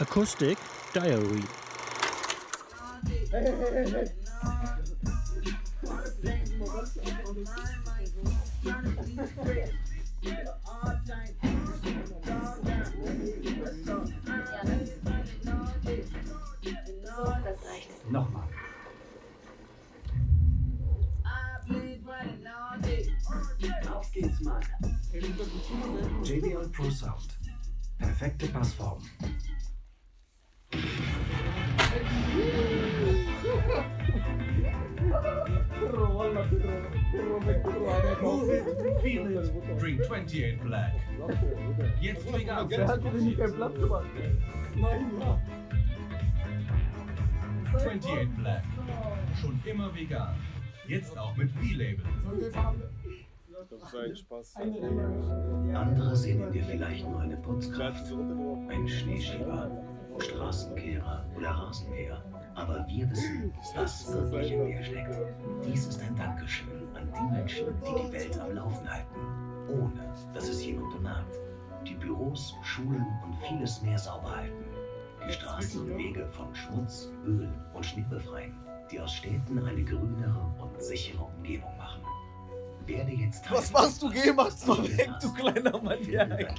Acoustic Diary. Nochmal. Auf geht's, Mann. JBL Pro Sound. Perfekte Passform. Feel it. Drink 28 Black. Jetzt vegan. Platz gemacht. 28 Black. Schon immer vegan. Jetzt auch mit B-Label. Das war ein Spaß. Andere sehen in dir vielleicht nur eine Putzkraft, einen Schneeschieber, Straßenkehrer oder Rasenmäher. Aber wir wissen, was wirklich in dir steckt. Dies ist ein Dankeschön Menschen, die die Welt am Laufen halten, ohne dass es jemand bemerkt. Die Büros, Schulen und vieles mehr sauber halten. Die Straßen und Wege von Schmutz, Öl und Schnee befreien, die aus Städten eine grünere und sichere Umgebung machen. Werde jetzt Was machst du? Geh, mach's mal weg, du kleiner Maniak.